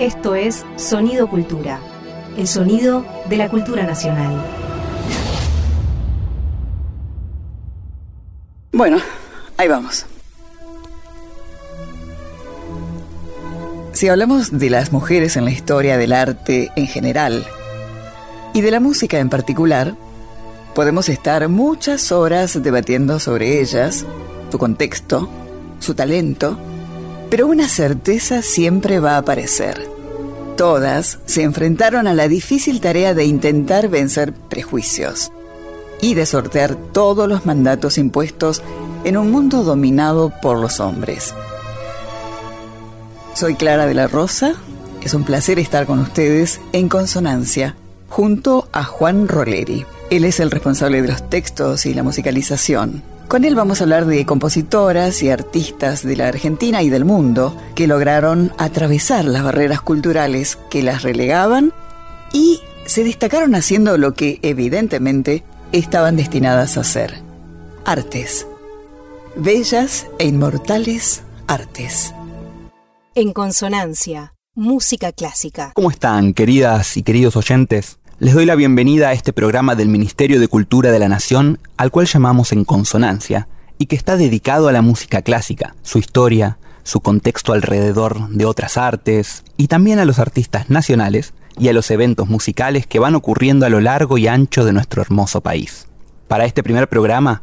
Esto es Sonido Cultura, el sonido de la cultura nacional. Bueno, ahí vamos. Si hablamos de las mujeres en la historia del arte en general y de la música en particular, podemos estar muchas horas debatiendo sobre ellas, su contexto, su talento, pero una certeza siempre va a aparecer. Todas se enfrentaron a la difícil tarea de intentar vencer prejuicios y de sortear todos los mandatos impuestos en un mundo dominado por los hombres. Soy Clara de la Rosa, es un placer estar con ustedes en Consonancia, junto a Juan Roleri. Él es el responsable de los textos y la musicalización. Con él vamos a hablar de compositoras y artistas de la Argentina y del mundo que lograron atravesar las barreras culturales que las relegaban y se destacaron haciendo lo que evidentemente estaban destinadas a hacer. Artes. Bellas e inmortales artes. En consonancia, música clásica. ¿Cómo están, queridas y queridos oyentes? Les doy la bienvenida a este programa del Ministerio de Cultura de la Nación, al cual llamamos En Consonancia, y que está dedicado a la música clásica, su historia, su contexto alrededor de otras artes, y también a los artistas nacionales y a los eventos musicales que van ocurriendo a lo largo y ancho de nuestro hermoso país. Para este primer programa,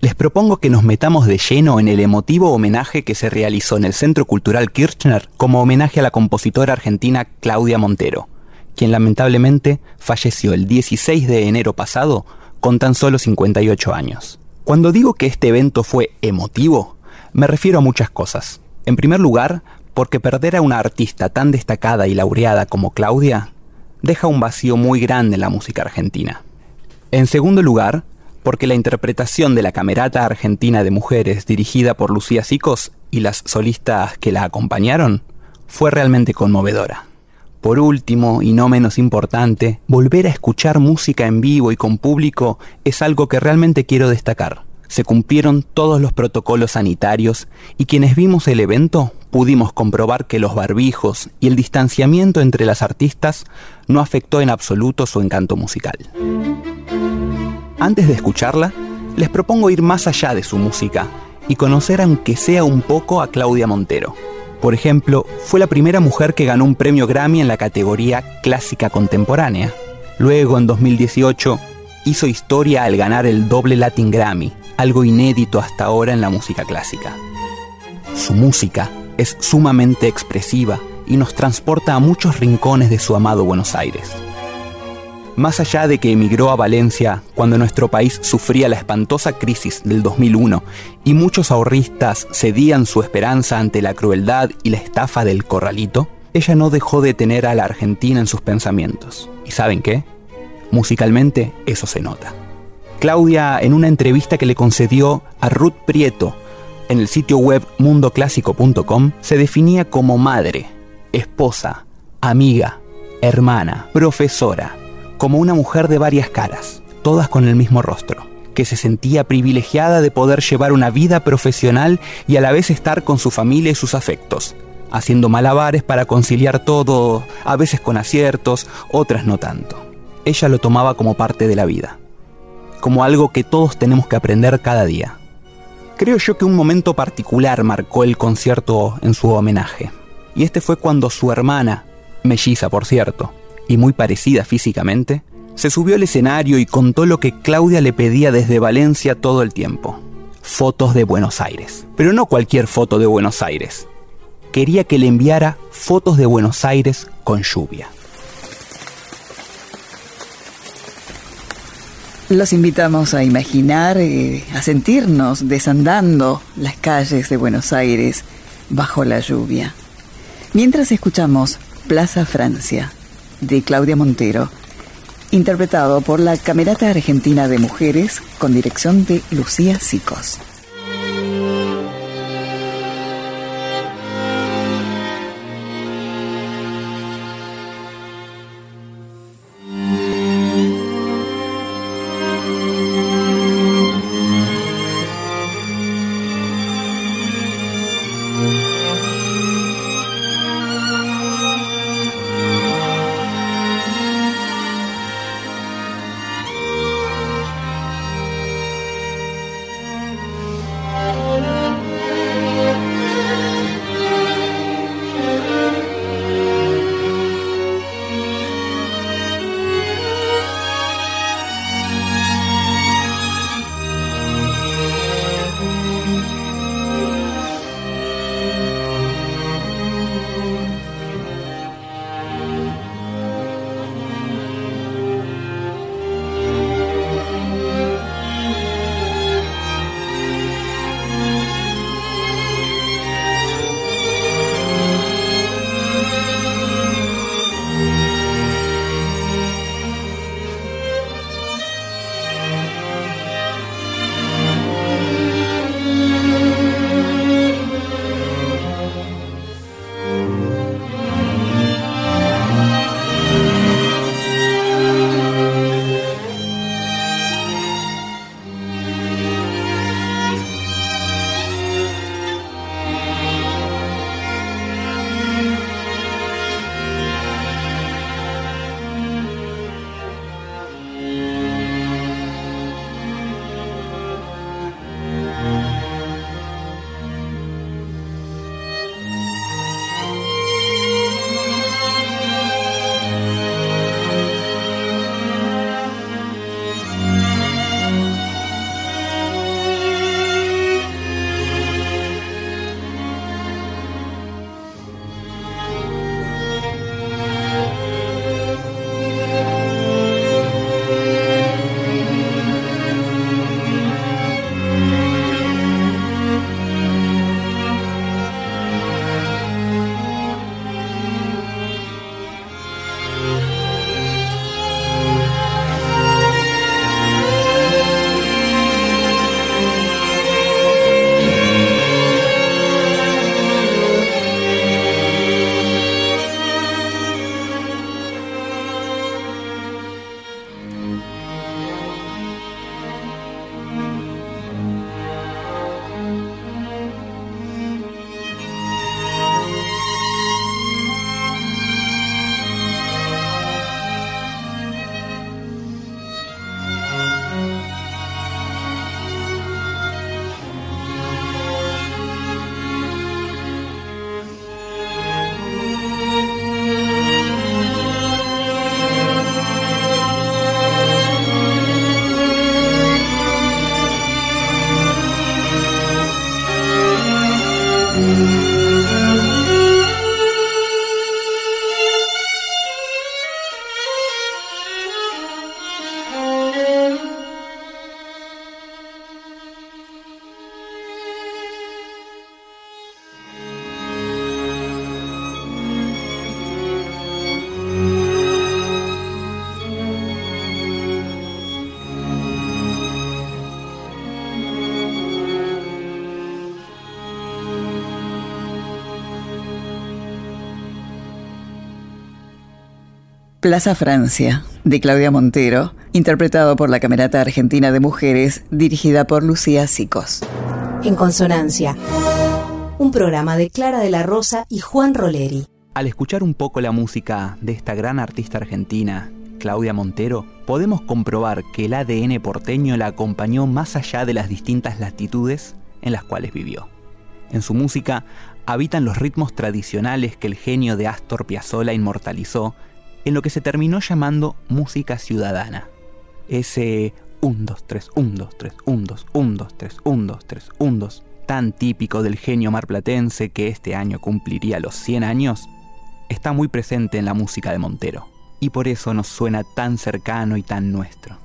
les propongo que nos metamos de lleno en el emotivo homenaje que se realizó en el Centro Cultural Kirchner como homenaje a la compositora argentina Claudia Montero, quien lamentablemente falleció el 16 de enero pasado con tan solo 58 años. Cuando digo que este evento fue emotivo, me refiero a muchas cosas. En primer lugar, porque perder a una artista tan destacada y laureada como Claudia deja un vacío muy grande en la música argentina. En segundo lugar, porque la interpretación de la Camerata Argentina de Mujeres dirigida por Lucía Sicos y las solistas que la acompañaron fue realmente conmovedora. Por último, y no menos importante, volver a escuchar música en vivo y con público es algo que realmente quiero destacar. Se cumplieron todos los protocolos sanitarios y quienes vimos el evento pudimos comprobar que los barbijos y el distanciamiento entre las artistas no afectó en absoluto su encanto musical. Antes de escucharla, les propongo ir más allá de su música y conocer aunque sea un poco a Claudia Montero. Por ejemplo, fue la primera mujer que ganó un premio Grammy en la categoría Clásica Contemporánea. Luego, en 2018, hizo historia al ganar el doble Latin Grammy, algo inédito hasta ahora en la música clásica. Su música es sumamente expresiva y nos transporta a muchos rincones de su amado Buenos Aires. Más allá de que emigró a Valencia cuando nuestro país sufría la espantosa crisis del 2001 y muchos ahorristas cedían su esperanza ante la crueldad y la estafa del corralito, ella no dejó de tener a la Argentina en sus pensamientos. ¿Y saben qué? Musicalmente eso se nota. Claudia, en una entrevista que le concedió a Ruth Prieto en el sitio web mundoclásico.com, se definía como madre, esposa, amiga, hermana, profesora, como una mujer de varias caras, todas con el mismo rostro, que se sentía privilegiada de poder llevar una vida profesional y a la vez estar con su familia y sus afectos, haciendo malabares para conciliar todo, a veces con aciertos, otras no tanto. Ella lo tomaba como parte de la vida, como algo que todos tenemos que aprender cada día. Creo yo que un momento particular marcó el concierto en su homenaje, y este fue cuando su hermana, melliza por cierto, y muy parecida físicamente, se subió al escenario y contó lo que Claudia le pedía desde Valencia todo el tiempo. Fotos de Buenos Aires. Pero no cualquier foto de Buenos Aires. Quería que le enviara fotos de Buenos Aires con lluvia. Los invitamos a imaginar, eh, a sentirnos desandando las calles de Buenos Aires bajo la lluvia. Mientras escuchamos Plaza Francia, de Claudia Montero, interpretado por la Camerata Argentina de Mujeres con dirección de Lucía Sicos. Plaza Francia, de Claudia Montero, interpretado por la Camerata Argentina de Mujeres, dirigida por Lucía Sicos. En Consonancia, un programa de Clara de la Rosa y Juan Roleri. Al escuchar un poco la música de esta gran artista argentina, Claudia Montero, podemos comprobar que el ADN porteño la acompañó más allá de las distintas latitudes en las cuales vivió. En su música habitan los ritmos tradicionales que el genio de Astor Piazzolla inmortalizó en lo que se terminó llamando música ciudadana. Ese 1, 2, 3, 1, 2, 3, 1, 2, 1, 2, 3, 1, 2, 3, 1, 2, tan típico del genio marplatense que este año cumpliría los 100 años, está muy presente en la música de Montero, y por eso nos suena tan cercano y tan nuestro.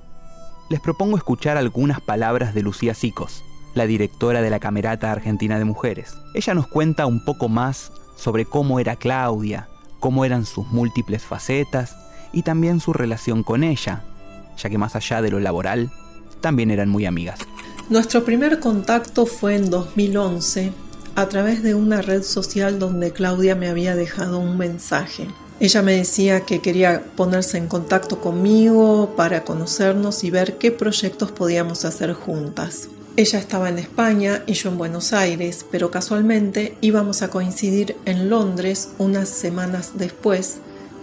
Les propongo escuchar algunas palabras de Lucía Sicos, la directora de la Camerata Argentina de Mujeres. Ella nos cuenta un poco más sobre cómo era Claudia, cómo eran sus múltiples facetas y también su relación con ella, ya que más allá de lo laboral, también eran muy amigas. Nuestro primer contacto fue en 2011 a través de una red social donde Claudia me había dejado un mensaje. Ella me decía que quería ponerse en contacto conmigo para conocernos y ver qué proyectos podíamos hacer juntas. Ella estaba en España y yo en Buenos Aires, pero casualmente íbamos a coincidir en Londres unas semanas después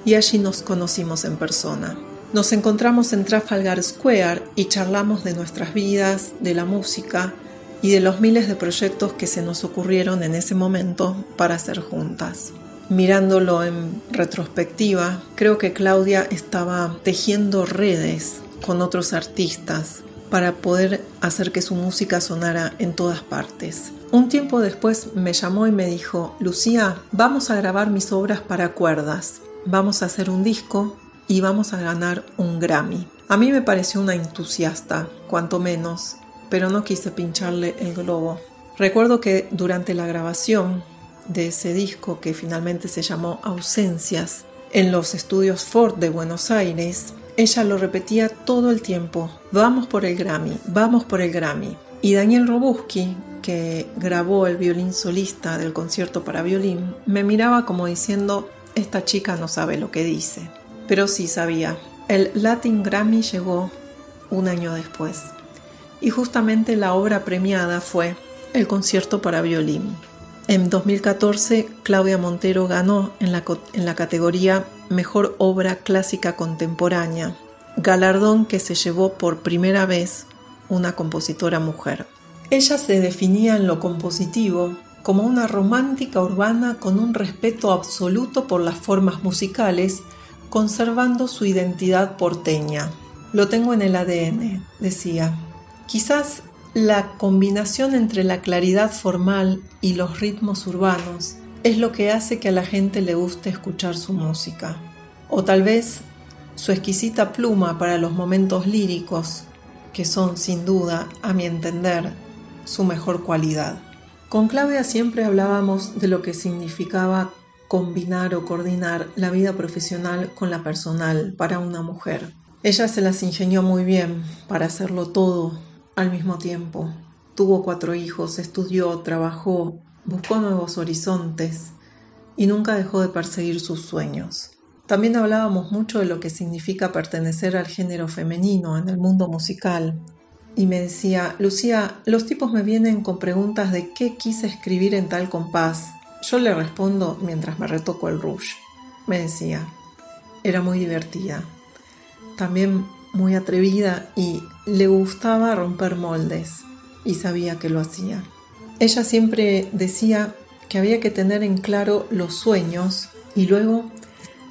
y allí nos conocimos en persona. Nos encontramos en Trafalgar Square y charlamos de nuestras vidas, de la música y de los miles de proyectos que se nos ocurrieron en ese momento para hacer juntas. Mirándolo en retrospectiva, creo que Claudia estaba tejiendo redes con otros artistas para poder hacer que su música sonara en todas partes. Un tiempo después me llamó y me dijo, Lucía, vamos a grabar mis obras para cuerdas, vamos a hacer un disco y vamos a ganar un Grammy. A mí me pareció una entusiasta, cuanto menos, pero no quise pincharle el globo. Recuerdo que durante la grabación de ese disco, que finalmente se llamó Ausencias, en los estudios Ford de Buenos Aires, ella lo repetía todo el tiempo, vamos por el Grammy, vamos por el Grammy. Y Daniel Robuski, que grabó el violín solista del concierto para violín, me miraba como diciendo, esta chica no sabe lo que dice. Pero sí sabía. El Latin Grammy llegó un año después. Y justamente la obra premiada fue el concierto para violín. En 2014, Claudia Montero ganó en la, en la categoría Mejor Obra Clásica Contemporánea, galardón que se llevó por primera vez una compositora mujer. Ella se definía en lo compositivo como una romántica urbana con un respeto absoluto por las formas musicales, conservando su identidad porteña. Lo tengo en el ADN, decía. Quizás la combinación entre la claridad formal y los ritmos urbanos es lo que hace que a la gente le guste escuchar su música. O tal vez su exquisita pluma para los momentos líricos, que son sin duda, a mi entender, su mejor cualidad. Con Claudia siempre hablábamos de lo que significaba combinar o coordinar la vida profesional con la personal para una mujer. Ella se las ingenió muy bien para hacerlo todo al mismo tiempo. Tuvo cuatro hijos, estudió, trabajó, buscó nuevos horizontes y nunca dejó de perseguir sus sueños. También hablábamos mucho de lo que significa pertenecer al género femenino en el mundo musical. Y me decía, Lucía, los tipos me vienen con preguntas de qué quise escribir en tal compás. Yo le respondo mientras me retoco el rush. Me decía, era muy divertida. También muy atrevida y le gustaba romper moldes y sabía que lo hacía. Ella siempre decía que había que tener en claro los sueños y luego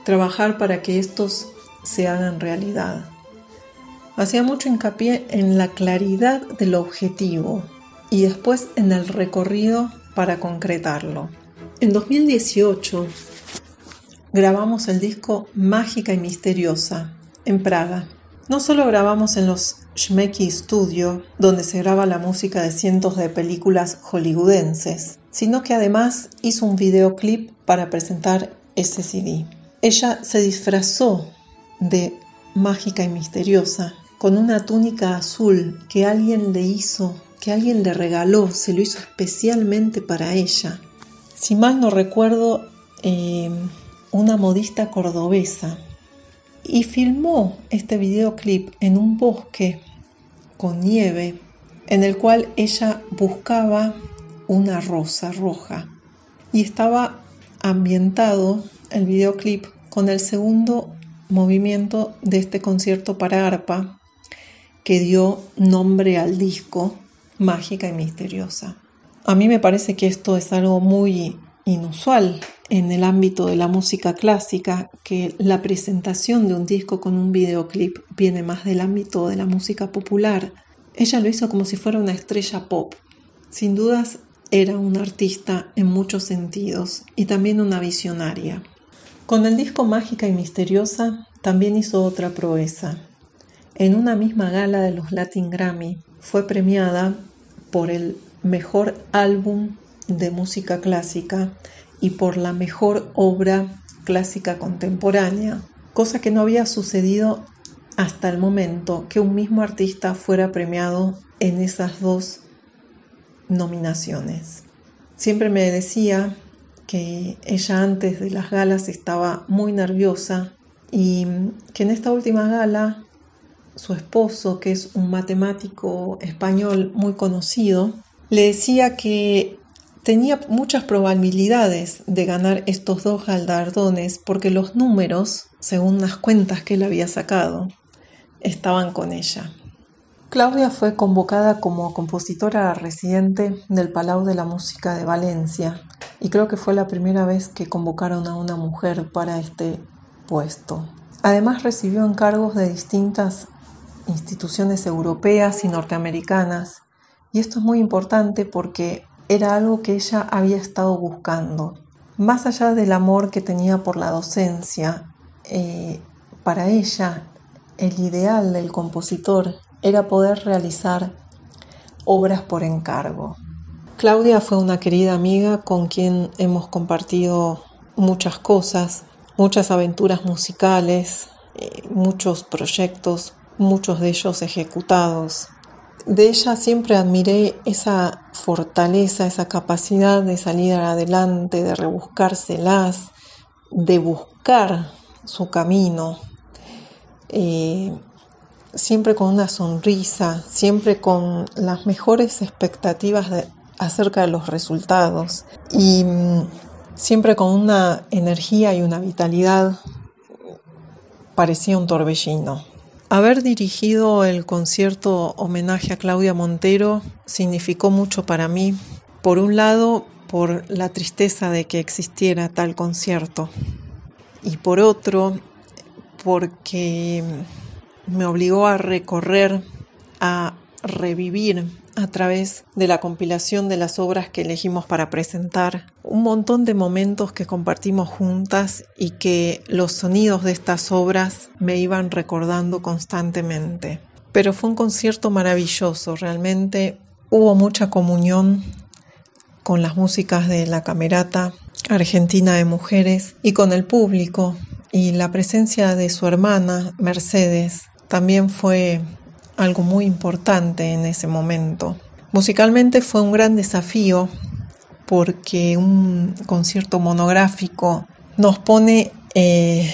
trabajar para que estos se hagan realidad. Hacía mucho hincapié en la claridad del objetivo y después en el recorrido para concretarlo. En 2018 grabamos el disco Mágica y Misteriosa en Praga no solo grabamos en los Schmecky Studio, donde se graba la música de cientos de películas hollywoodenses, sino que además hizo un videoclip para presentar ese CD. Ella se disfrazó de mágica y misteriosa con una túnica azul que alguien le hizo, que alguien le regaló, se lo hizo especialmente para ella. Si mal no recuerdo, eh, una modista cordobesa y filmó este videoclip en un bosque con nieve en el cual ella buscaba una rosa roja y estaba ambientado el videoclip con el segundo movimiento de este concierto para arpa que dio nombre al disco Mágica y Misteriosa. A mí me parece que esto es algo muy inusual en el ámbito de la música clásica, que la presentación de un disco con un videoclip viene más del ámbito de la música popular. Ella lo hizo como si fuera una estrella pop. Sin dudas era una artista en muchos sentidos y también una visionaria. Con el disco Mágica y Misteriosa también hizo otra proeza. En una misma gala de los Latin Grammy fue premiada por el mejor álbum de música clásica y por la mejor obra clásica contemporánea, cosa que no había sucedido hasta el momento que un mismo artista fuera premiado en esas dos nominaciones. Siempre me decía que ella antes de las galas estaba muy nerviosa y que en esta última gala su esposo, que es un matemático español muy conocido, le decía que tenía muchas probabilidades de ganar estos dos galardones porque los números, según las cuentas que él había sacado, estaban con ella. Claudia fue convocada como compositora residente del Palau de la Música de Valencia y creo que fue la primera vez que convocaron a una mujer para este puesto. Además recibió encargos de distintas instituciones europeas y norteamericanas y esto es muy importante porque era algo que ella había estado buscando. Más allá del amor que tenía por la docencia, eh, para ella el ideal del compositor era poder realizar obras por encargo. Claudia fue una querida amiga con quien hemos compartido muchas cosas, muchas aventuras musicales, eh, muchos proyectos, muchos de ellos ejecutados. De ella siempre admiré esa fortaleza, esa capacidad de salir adelante, de rebuscárselas, de buscar su camino. Eh, siempre con una sonrisa, siempre con las mejores expectativas acerca de los resultados y mm, siempre con una energía y una vitalidad parecía un torbellino. Haber dirigido el concierto homenaje a Claudia Montero significó mucho para mí. Por un lado, por la tristeza de que existiera tal concierto y por otro, porque me obligó a recorrer, a revivir a través de la compilación de las obras que elegimos para presentar, un montón de momentos que compartimos juntas y que los sonidos de estas obras me iban recordando constantemente. Pero fue un concierto maravilloso, realmente hubo mucha comunión con las músicas de la Camerata Argentina de Mujeres y con el público y la presencia de su hermana Mercedes también fue algo muy importante en ese momento. Musicalmente fue un gran desafío porque un concierto monográfico nos pone eh,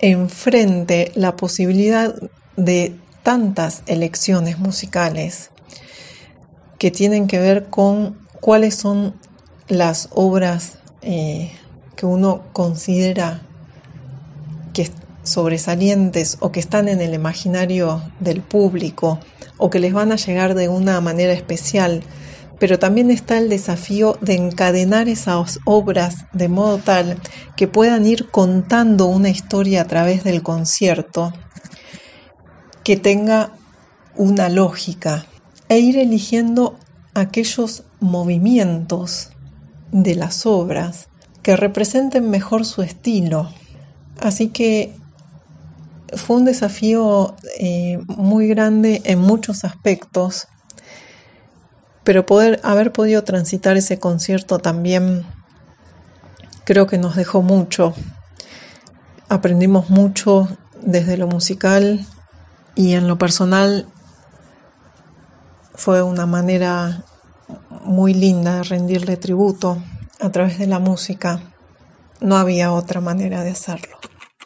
enfrente la posibilidad de tantas elecciones musicales que tienen que ver con cuáles son las obras eh, que uno considera que sobresalientes o que están en el imaginario del público o que les van a llegar de una manera especial, pero también está el desafío de encadenar esas obras de modo tal que puedan ir contando una historia a través del concierto que tenga una lógica e ir eligiendo aquellos movimientos de las obras que representen mejor su estilo. Así que fue un desafío eh, muy grande en muchos aspectos, pero poder haber podido transitar ese concierto también creo que nos dejó mucho. Aprendimos mucho desde lo musical y en lo personal fue una manera muy linda de rendirle tributo a través de la música. No había otra manera de hacerlo.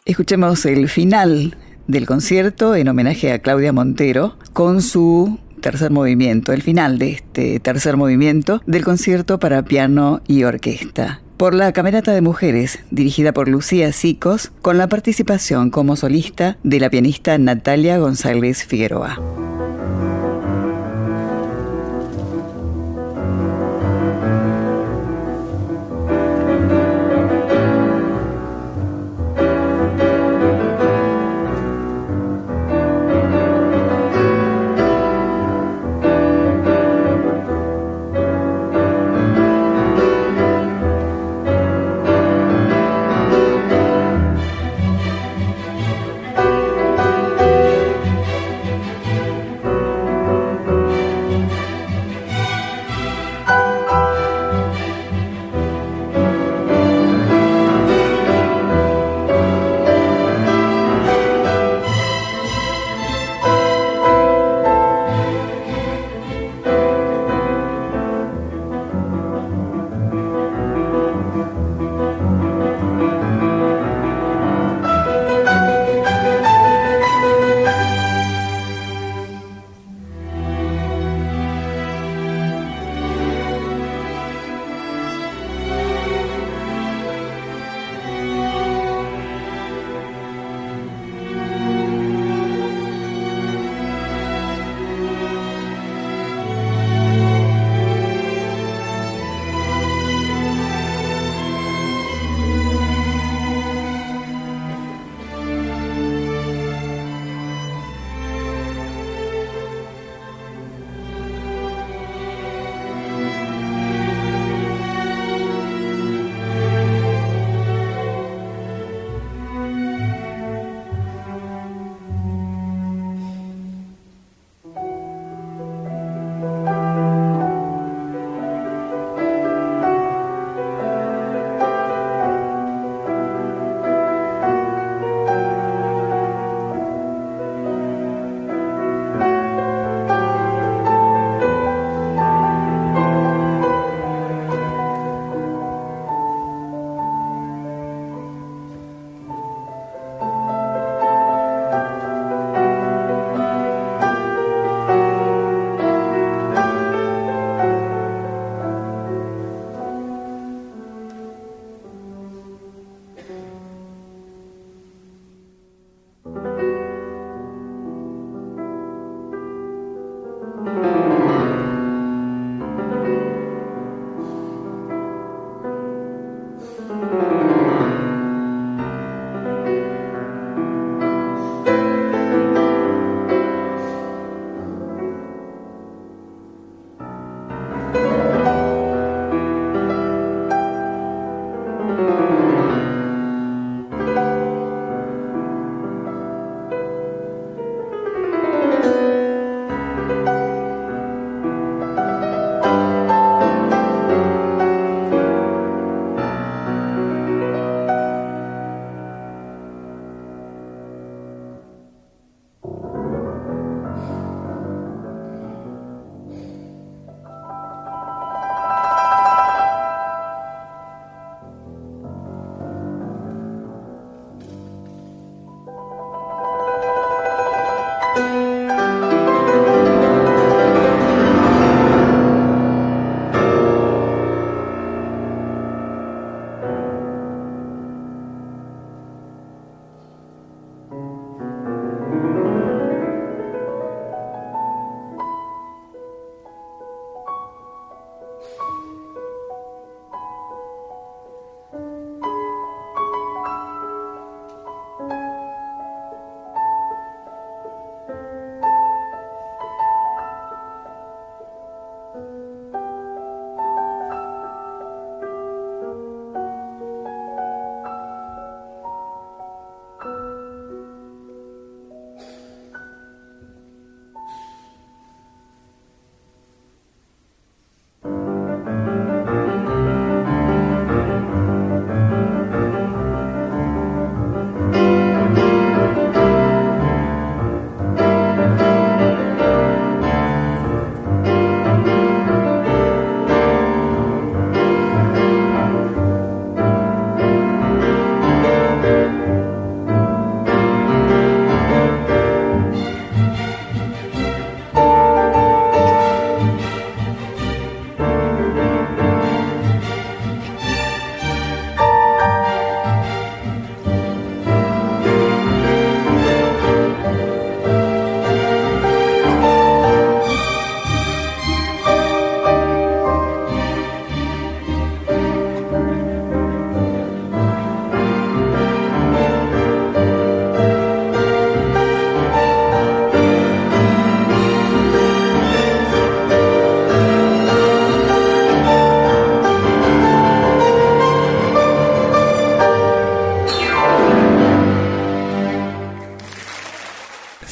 Escuchemos el final del concierto en homenaje a Claudia Montero con su tercer movimiento, el final de este tercer movimiento del concierto para piano y orquesta por la Camerata de Mujeres, dirigida por Lucía Sicos, con la participación como solista de la pianista Natalia González Figueroa.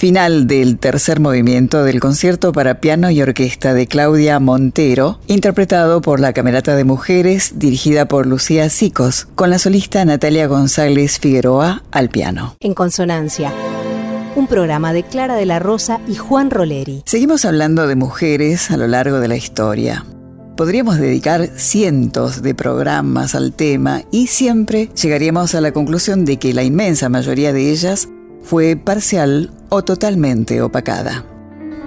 Final del tercer movimiento del concierto para piano y orquesta de Claudia Montero, interpretado por la Camerata de Mujeres, dirigida por Lucía Sicos, con la solista Natalia González Figueroa al piano. En consonancia un programa de Clara de la Rosa y Juan Roleri. Seguimos hablando de mujeres a lo largo de la historia. Podríamos dedicar cientos de programas al tema y siempre llegaríamos a la conclusión de que la inmensa mayoría de ellas fue parcial o totalmente opacada.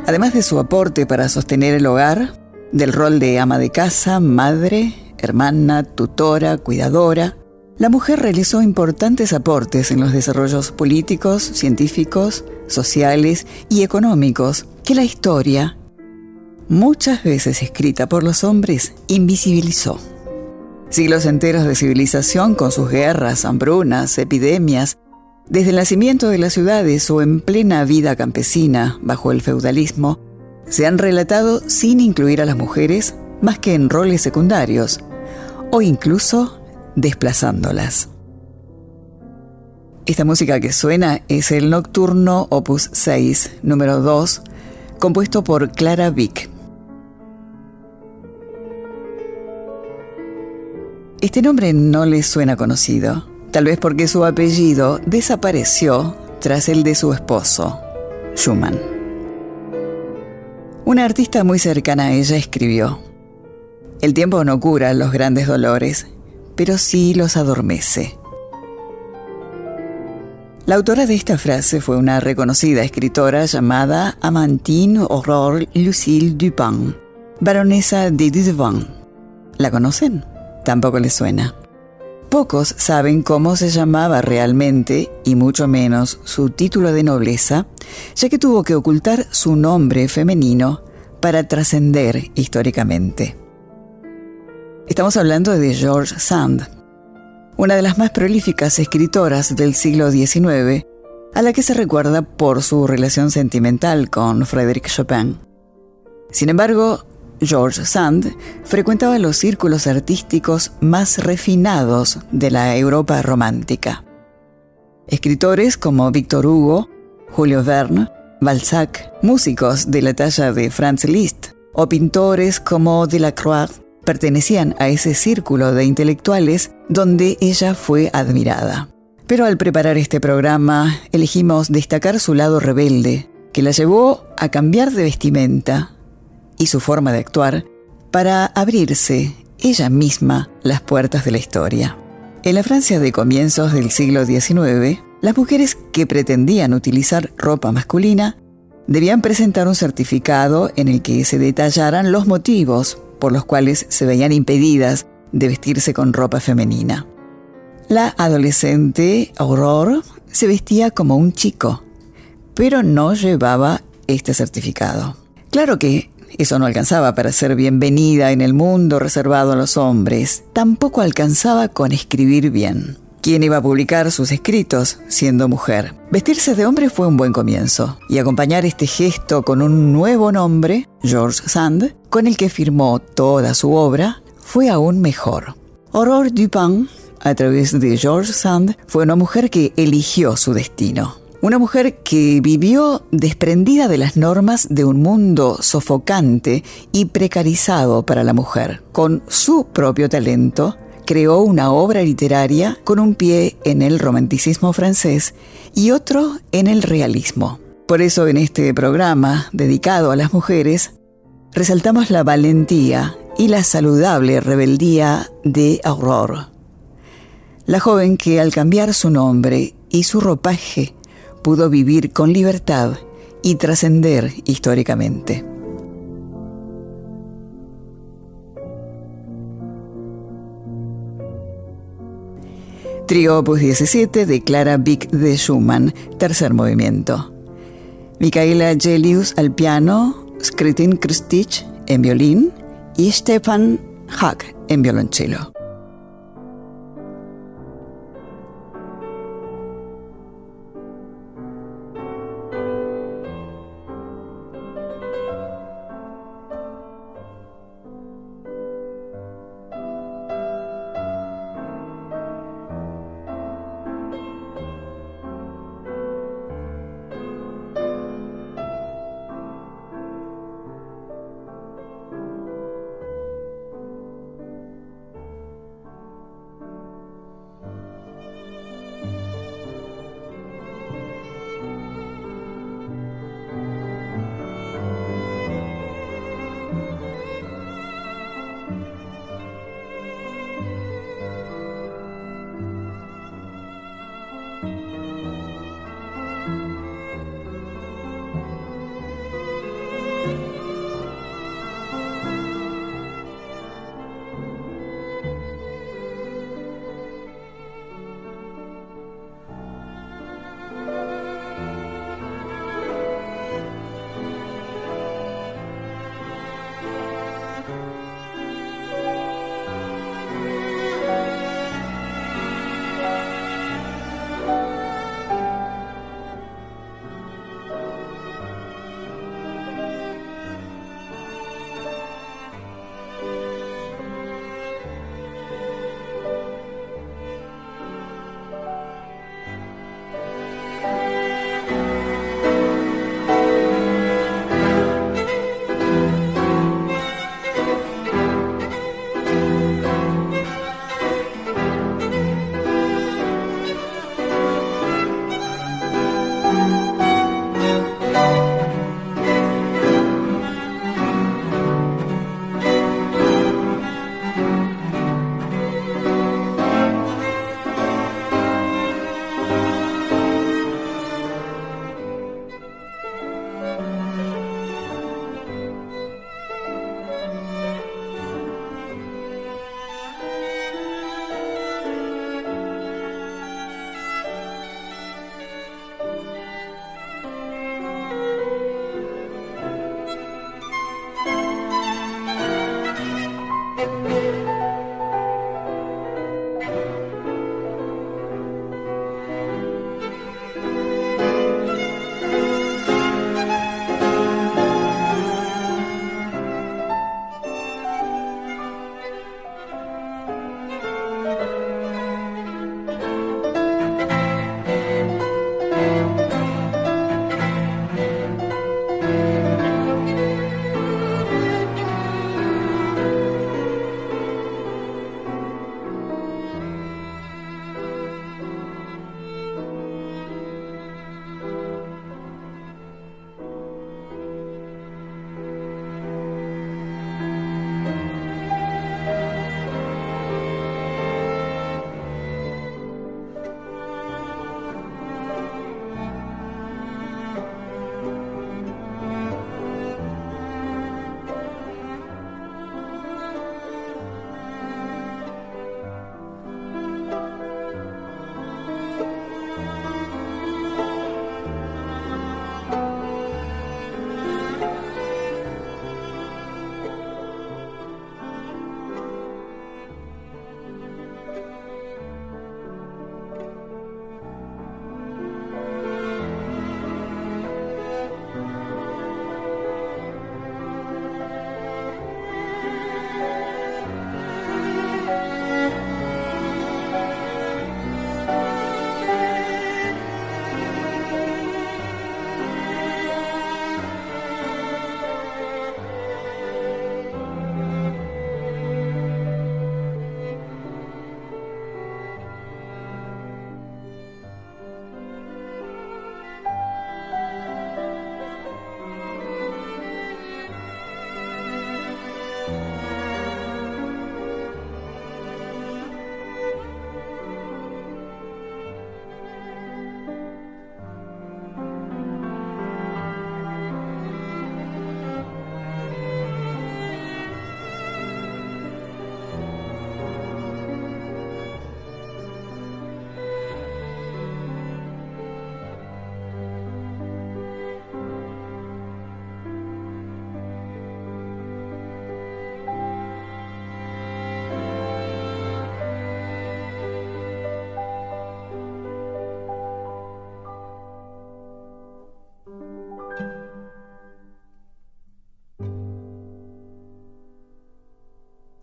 Además de su aporte para sostener el hogar, del rol de ama de casa, madre, hermana, tutora, cuidadora, la mujer realizó importantes aportes en los desarrollos políticos, científicos, sociales y económicos que la historia, muchas veces escrita por los hombres, invisibilizó. Siglos enteros de civilización con sus guerras, hambrunas, epidemias, desde el nacimiento de las ciudades o en plena vida campesina bajo el feudalismo, se han relatado sin incluir a las mujeres más que en roles secundarios o incluso desplazándolas. Esta música que suena es el Nocturno Opus 6, número 2, compuesto por Clara Vick. Este nombre no le suena conocido tal vez porque su apellido desapareció tras el de su esposo, Schumann. Una artista muy cercana a ella escribió, El tiempo no cura los grandes dolores, pero sí los adormece. La autora de esta frase fue una reconocida escritora llamada Amantine Aurore Lucille Dupin, baronesa de Dudevant. ¿La conocen? Tampoco le suena. Pocos saben cómo se llamaba realmente, y mucho menos su título de nobleza, ya que tuvo que ocultar su nombre femenino para trascender históricamente. Estamos hablando de George Sand, una de las más prolíficas escritoras del siglo XIX, a la que se recuerda por su relación sentimental con Frédéric Chopin. Sin embargo, George Sand frecuentaba los círculos artísticos más refinados de la Europa romántica. Escritores como Victor Hugo, Julio Verne, Balzac, músicos de la talla de Franz Liszt o pintores como Delacroix pertenecían a ese círculo de intelectuales donde ella fue admirada. Pero al preparar este programa elegimos destacar su lado rebelde, que la llevó a cambiar de vestimenta, y su forma de actuar para abrirse ella misma las puertas de la historia. En la Francia de comienzos del siglo XIX, las mujeres que pretendían utilizar ropa masculina debían presentar un certificado en el que se detallaran los motivos por los cuales se veían impedidas de vestirse con ropa femenina. La adolescente Aurore se vestía como un chico, pero no llevaba este certificado. Claro que eso no alcanzaba para ser bienvenida en el mundo reservado a los hombres. Tampoco alcanzaba con escribir bien. ¿Quién iba a publicar sus escritos siendo mujer? Vestirse de hombre fue un buen comienzo, y acompañar este gesto con un nuevo nombre, George Sand, con el que firmó toda su obra, fue aún mejor. Aurore Dupin, a través de George Sand, fue una mujer que eligió su destino. Una mujer que vivió desprendida de las normas de un mundo sofocante y precarizado para la mujer. Con su propio talento, creó una obra literaria con un pie en el romanticismo francés y otro en el realismo. Por eso en este programa, dedicado a las mujeres, resaltamos la valentía y la saludable rebeldía de Aurore. La joven que al cambiar su nombre y su ropaje pudo vivir con libertad y trascender históricamente. Trio Opus 17 de Clara Vick de Schumann, tercer movimiento. Micaela Gelius al piano, Skritin Krstich en violín y Stefan Hack en violonchelo.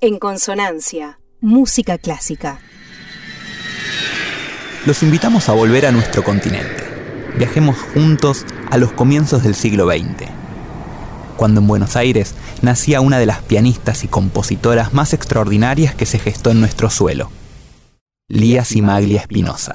En consonancia, música clásica. Los invitamos a volver a nuestro continente. Viajemos juntos a los comienzos del siglo XX, cuando en Buenos Aires nacía una de las pianistas y compositoras más extraordinarias que se gestó en nuestro suelo, Lía Simaglia Espinosa.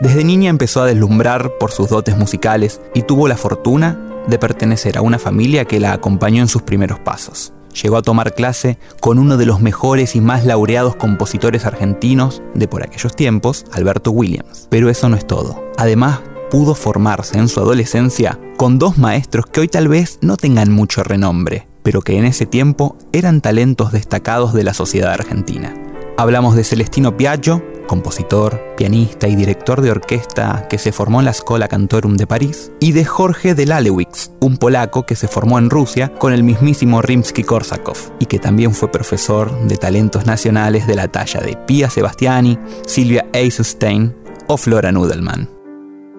Desde niña empezó a deslumbrar por sus dotes musicales y tuvo la fortuna de pertenecer a una familia que la acompañó en sus primeros pasos. Llegó a tomar clase con uno de los mejores y más laureados compositores argentinos de por aquellos tiempos, Alberto Williams. Pero eso no es todo. Además, pudo formarse en su adolescencia con dos maestros que hoy tal vez no tengan mucho renombre, pero que en ese tiempo eran talentos destacados de la sociedad argentina. Hablamos de Celestino Piaggio, compositor, pianista y director de orquesta que se formó en la Scola Cantorum de París, y de Jorge de Lalewicz, un polaco que se formó en Rusia con el mismísimo Rimsky-Korsakov y que también fue profesor de talentos nacionales de la talla de Pia Sebastiani, Silvia Eisenstein o Flora Nudelman.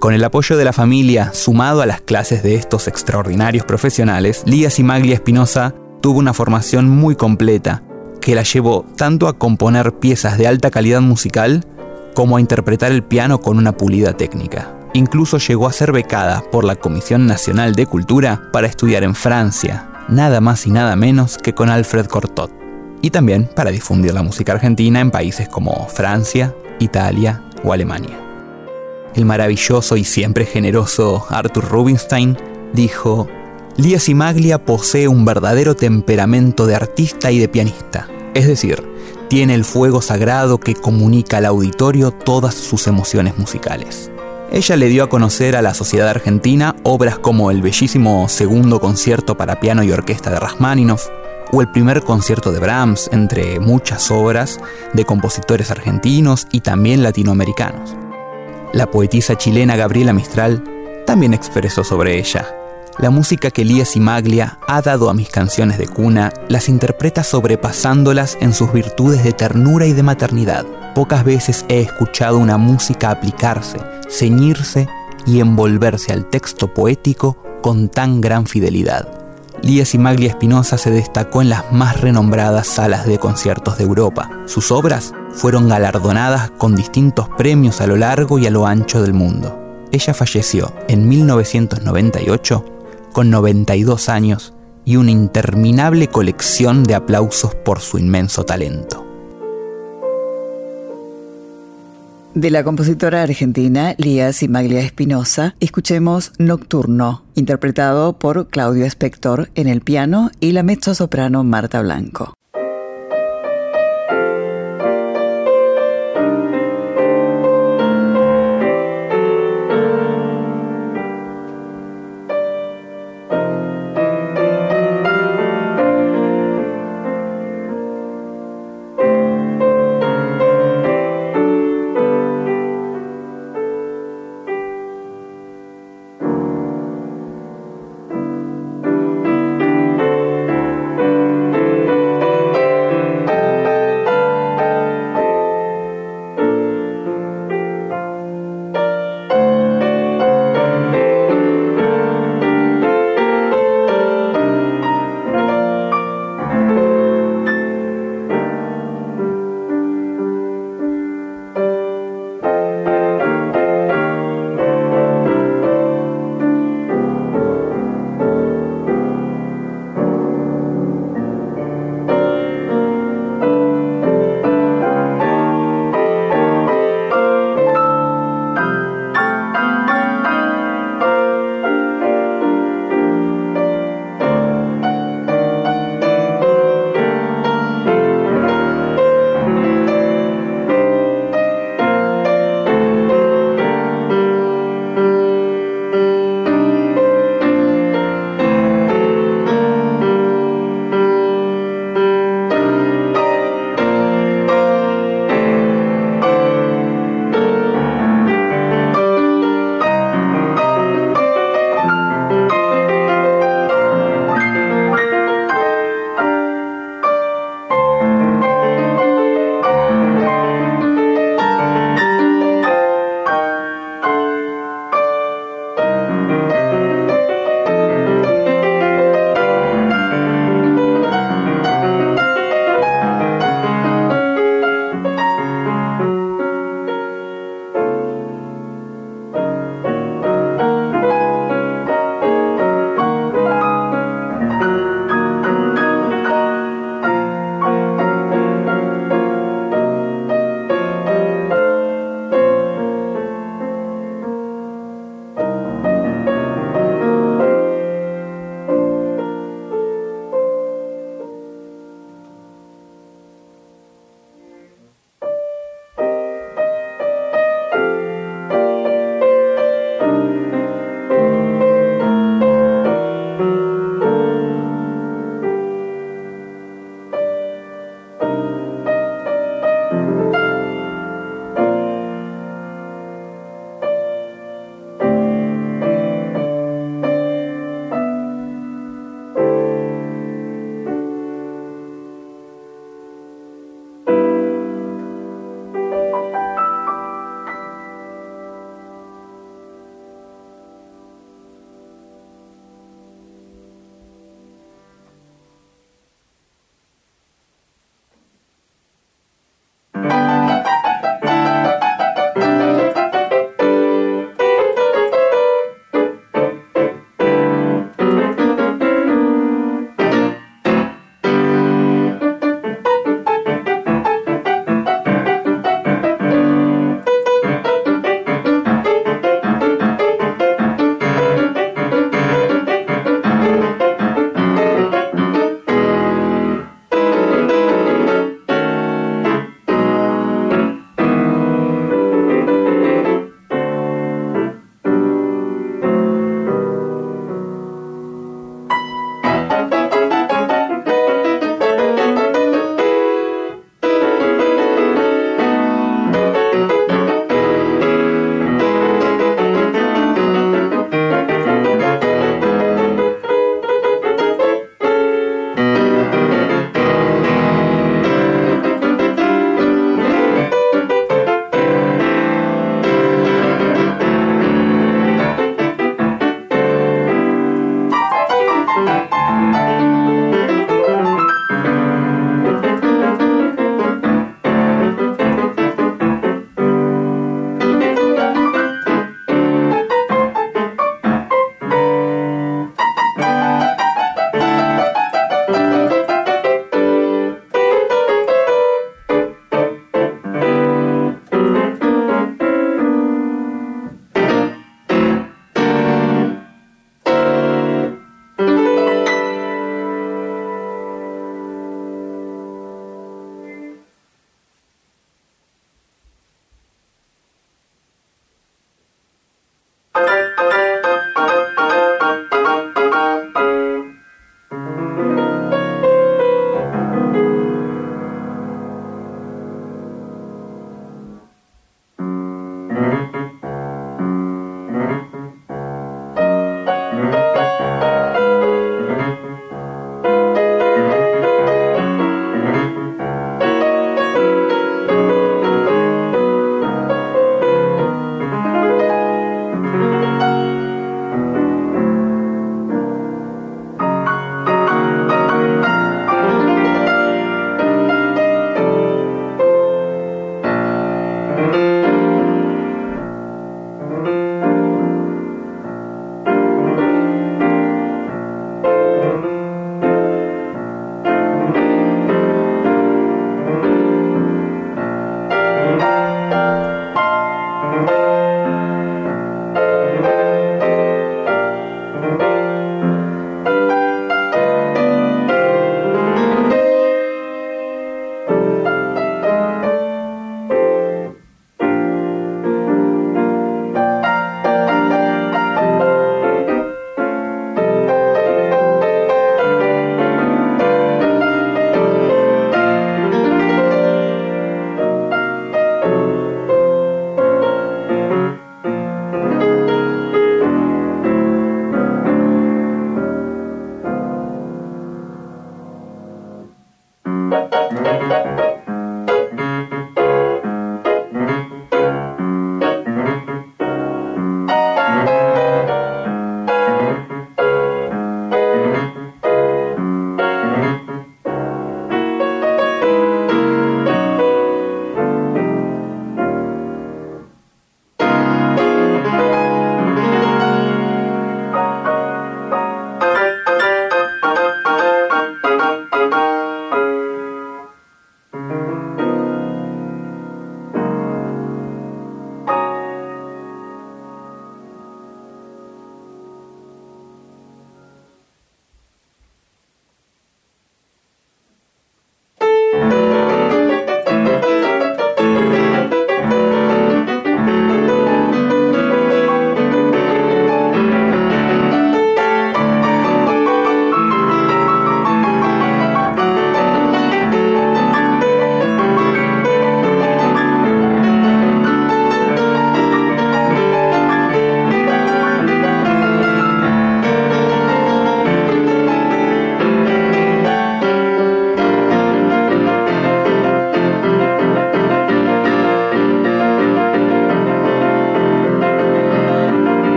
Con el apoyo de la familia, sumado a las clases de estos extraordinarios profesionales, Lía Simaglia Espinosa tuvo una formación muy completa que la llevó tanto a componer piezas de alta calidad musical como a interpretar el piano con una pulida técnica. Incluso llegó a ser becada por la Comisión Nacional de Cultura para estudiar en Francia, nada más y nada menos que con Alfred Cortot, y también para difundir la música argentina en países como Francia, Italia o Alemania. El maravilloso y siempre generoso Arthur Rubinstein dijo, Lía Simaglia posee un verdadero temperamento de artista y de pianista. Es decir, tiene el fuego sagrado que comunica al auditorio todas sus emociones musicales. Ella le dio a conocer a la sociedad argentina obras como el bellísimo segundo concierto para piano y orquesta de Rachmaninoff, o el primer concierto de Brahms, entre muchas obras de compositores argentinos y también latinoamericanos. La poetisa chilena Gabriela Mistral también expresó sobre ella. La música que Elías y Maglia ha dado a mis canciones de cuna las interpreta sobrepasándolas en sus virtudes de ternura y de maternidad. Pocas veces he escuchado una música aplicarse, ceñirse y envolverse al texto poético con tan gran fidelidad. Lía Simaglia Espinosa se destacó en las más renombradas salas de conciertos de Europa. Sus obras fueron galardonadas con distintos premios a lo largo y a lo ancho del mundo. Ella falleció en 1998 con 92 años y una interminable colección de aplausos por su inmenso talento. De la compositora argentina Lía Simaglia Espinosa, escuchemos Nocturno, interpretado por Claudio Spector en el piano y la mezzo-soprano Marta Blanco.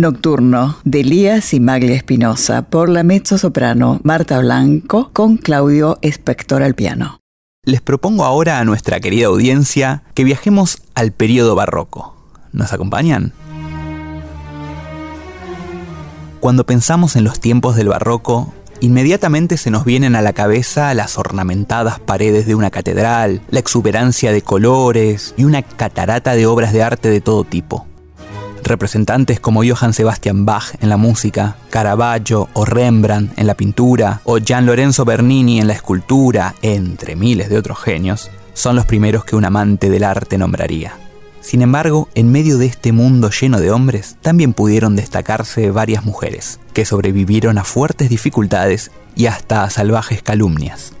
Nocturno de Elías y Maglia Espinosa por la mezzo-soprano Marta Blanco con Claudio Espector al piano. Les propongo ahora a nuestra querida audiencia que viajemos al periodo barroco. ¿Nos acompañan? Cuando pensamos en los tiempos del barroco, inmediatamente se nos vienen a la cabeza las ornamentadas paredes de una catedral, la exuberancia de colores y una catarata de obras de arte de todo tipo. Representantes como Johann Sebastian Bach en la música, Caravaggio o Rembrandt en la pintura, o Gian Lorenzo Bernini en la escultura, entre miles de otros genios, son los primeros que un amante del arte nombraría. Sin embargo, en medio de este mundo lleno de hombres, también pudieron destacarse varias mujeres, que sobrevivieron a fuertes dificultades y hasta a salvajes calumnias.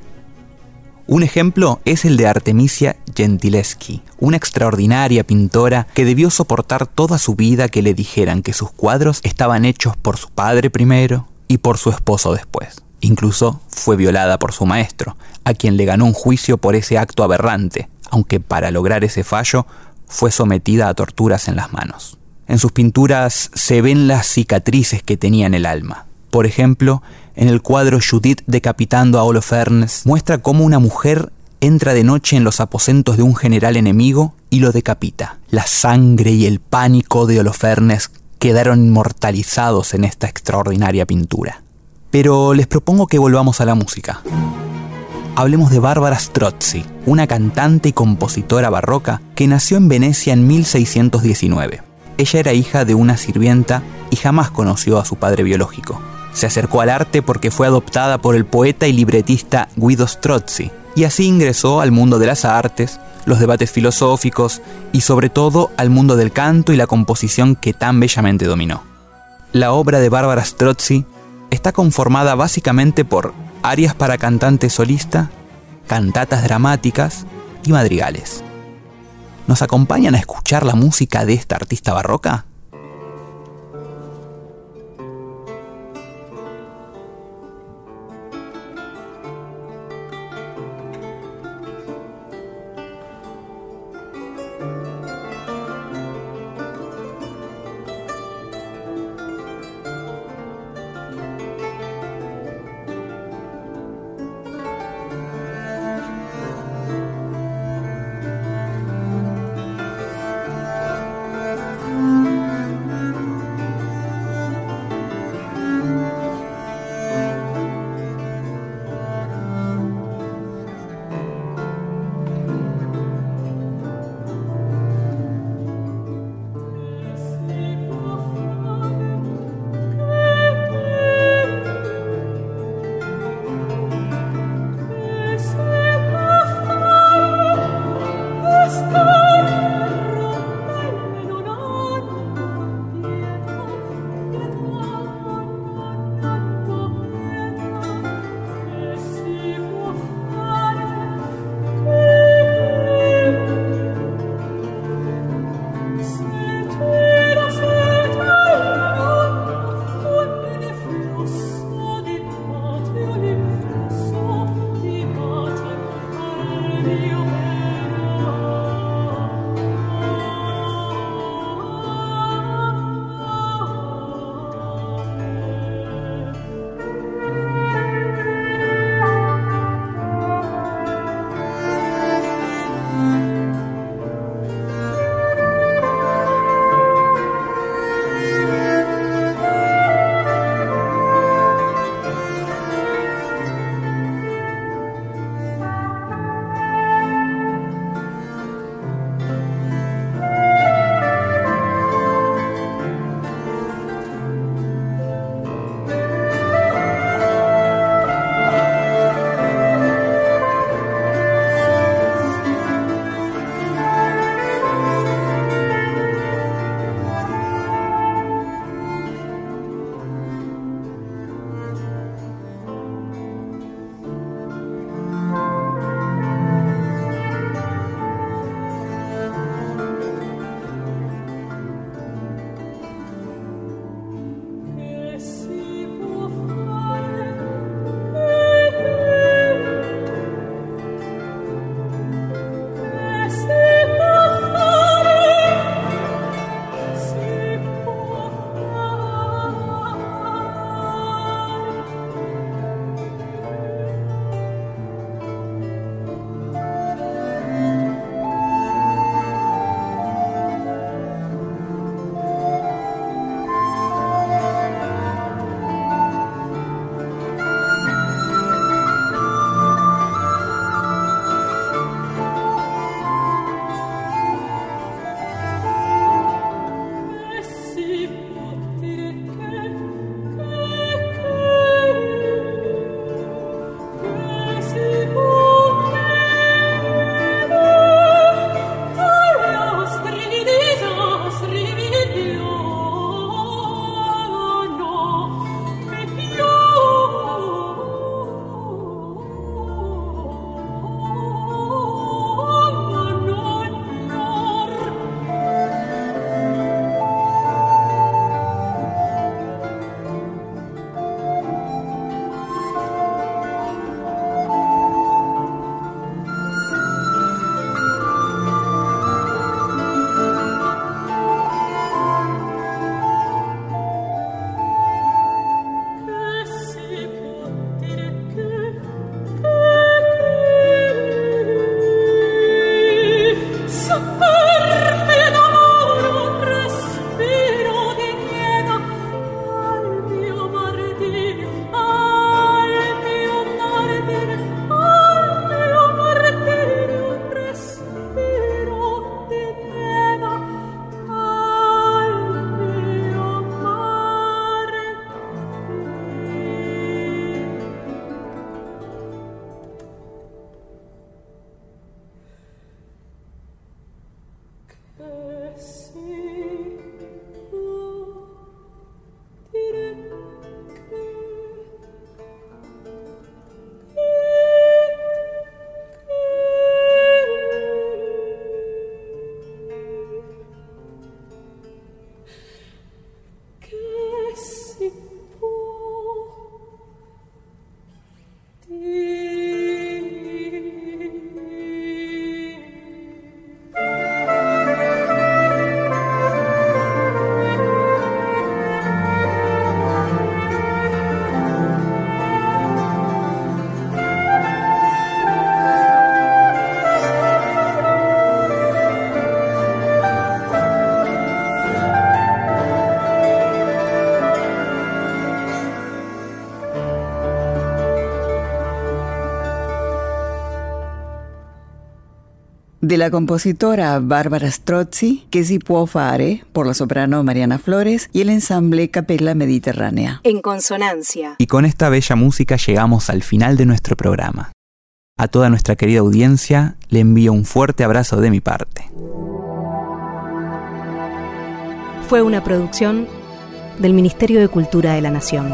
Un ejemplo es el de Artemisia Gentileschi, una extraordinaria pintora que debió soportar toda su vida que le dijeran que sus cuadros estaban hechos por su padre primero y por su esposo después. Incluso fue violada por su maestro, a quien le ganó un juicio por ese acto aberrante, aunque para lograr ese fallo fue sometida a torturas en las manos. En sus pinturas se ven las cicatrices que tenía en el alma. Por ejemplo, en el cuadro Judith decapitando a Holofernes, muestra cómo una mujer entra de noche en los aposentos de un general enemigo y lo decapita. La sangre y el pánico de Holofernes quedaron inmortalizados en esta extraordinaria pintura. Pero les propongo que volvamos a la música hablemos de Bárbara Strozzi, una cantante y compositora barroca que nació en Venecia en 1619. Ella era hija de una sirvienta y jamás conoció a su padre biológico. Se acercó al arte porque fue adoptada por el poeta y libretista Guido Strozzi, y así ingresó al mundo de las artes, los debates filosóficos y sobre todo al mundo del canto y la composición que tan bellamente dominó. La obra de Bárbara Strozzi está conformada básicamente por arias para cantante solista, cantatas dramáticas y madrigales. ¿Nos acompañan a escuchar la música de esta artista barroca? De la compositora Bárbara Strozzi, Que si può fare, por la soprano Mariana Flores, y el ensamble Capella Mediterránea. En consonancia. Y con esta bella música llegamos al final de nuestro programa. A toda nuestra querida audiencia le envío un fuerte abrazo de mi parte. Fue una producción del Ministerio de Cultura de la Nación.